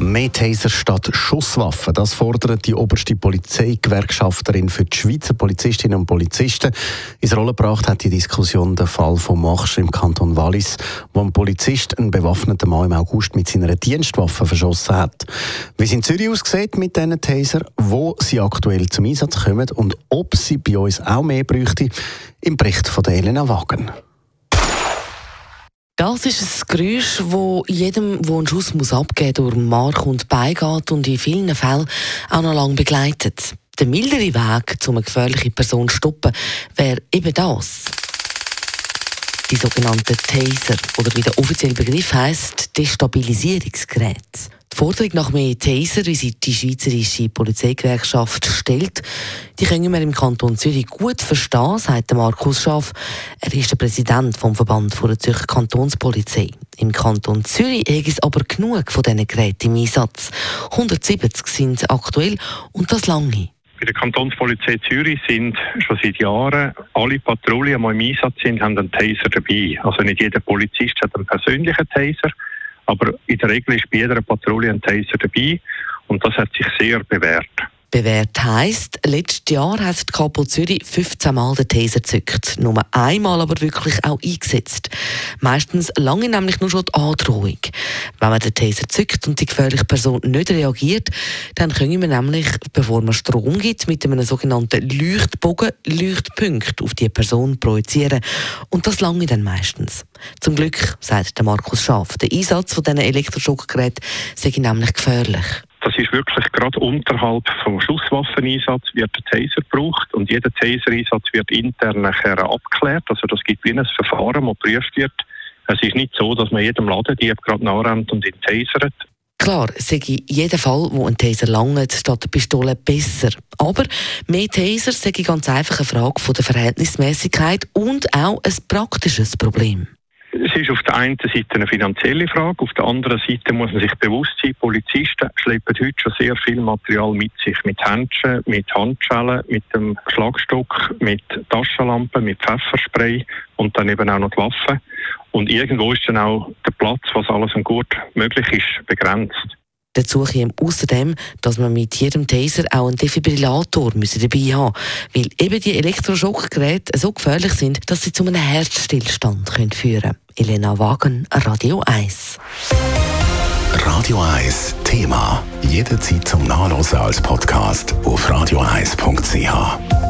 Mehr Taser statt Schusswaffen, das fordert die oberste Polizeigewerkschafterin für die Schweizer Polizistinnen und Polizisten. Ins Rollen gebracht hat die Diskussion der Fall von Machsch im Kanton Wallis, wo ein Polizist einen bewaffneten Mann im August mit seiner Dienstwaffe verschossen hat. Wie es Zürich aussieht mit diesen Taser, wo sie aktuell zum Einsatz kommen und ob sie bei uns auch mehr bräuchte, im Bericht von Elena Wagen. Das ist ein Geräusch, das jedem, der einen Schuss muss abgeben durch Mark und beigeht und in vielen Fällen auch noch lange begleitet. Der mildere Weg, um eine gefährliche Person zu stoppen, wäre eben das. Die sogenannten Taser, oder wie der offizielle Begriff heisst, Destabilisierungsgerät. Forderung nach mehr Taser, wie sie die Schweizerische Polizeigewerkschaft stellt, die können wir im Kanton Zürich gut verstehen, sagt Markus Schaff. Er ist der Präsident vom Verband der Zürcher Kantonspolizei. Im Kanton Zürich gibt es aber genug von diesen Geräten im Einsatz. 170 sind aktuell und das lange. Bei der Kantonspolizei Zürich sind schon seit Jahren alle Patrouillen, die im Einsatz sind, haben einen Taser dabei. Also nicht jeder Polizist hat einen persönlichen Taser. Aber in der Regel ist bei jeder Patrouille ein Taser dabei und das hat sich sehr bewährt. Bewährt heisst, letztes Jahr hat die Kapo Zürich 15 Mal den Taser gezückt. Nur einmal aber wirklich auch eingesetzt. Meistens lange nämlich nur schon die Androhung. Wenn man den Taser zückt und die gefährliche Person nicht reagiert, dann können wir nämlich, bevor man Strom gibt, mit einem sogenannten Leuchtbogen Leuchtpunkt auf die Person projizieren. Und das lange dann meistens. Zum Glück, sagt der Markus Schaff, der Einsatz von diesen Elektroschockgeräten sei nämlich gefährlich. Ist wirklich gerade unterhalb vom Schusswaffeneinsatz wird der Taser gebraucht und jeder Taser-Einsatz wird intern nachher abgeklärt. Also das gibt wie ein Verfahren, das geprüft wird. Es ist nicht so, dass man jedem Ladendieb gerade nachrennt und ihn tasert. Klar, sage jeder Fall, wo ein Taser langt, statt der Pistole besser. Aber mehr Taser sage ganz einfach eine Frage von der Verhältnismäßigkeit und auch ein praktisches Problem. Es ist auf der einen Seite eine finanzielle Frage, auf der anderen Seite muss man sich bewusst sein, Polizisten schleppen heute schon sehr viel Material mit sich, mit Händchen, mit Handschellen, mit dem Schlagstock, mit Taschenlampen, mit Pfefferspray und dann eben auch noch die Waffen. Und irgendwo ist dann auch der Platz, was alles an gut möglich ist, begrenzt. Dazu kommt außerdem, dass man mit jedem Taser auch einen Defibrillator dabei haben weil eben die Elektroschockgeräte so gefährlich sind, dass sie zu einem Herzstillstand führen können. Elena Wagen, Radio 1. Radio 1 Thema. Jederzeit zum Nachlesen als Podcast auf radio1.ch.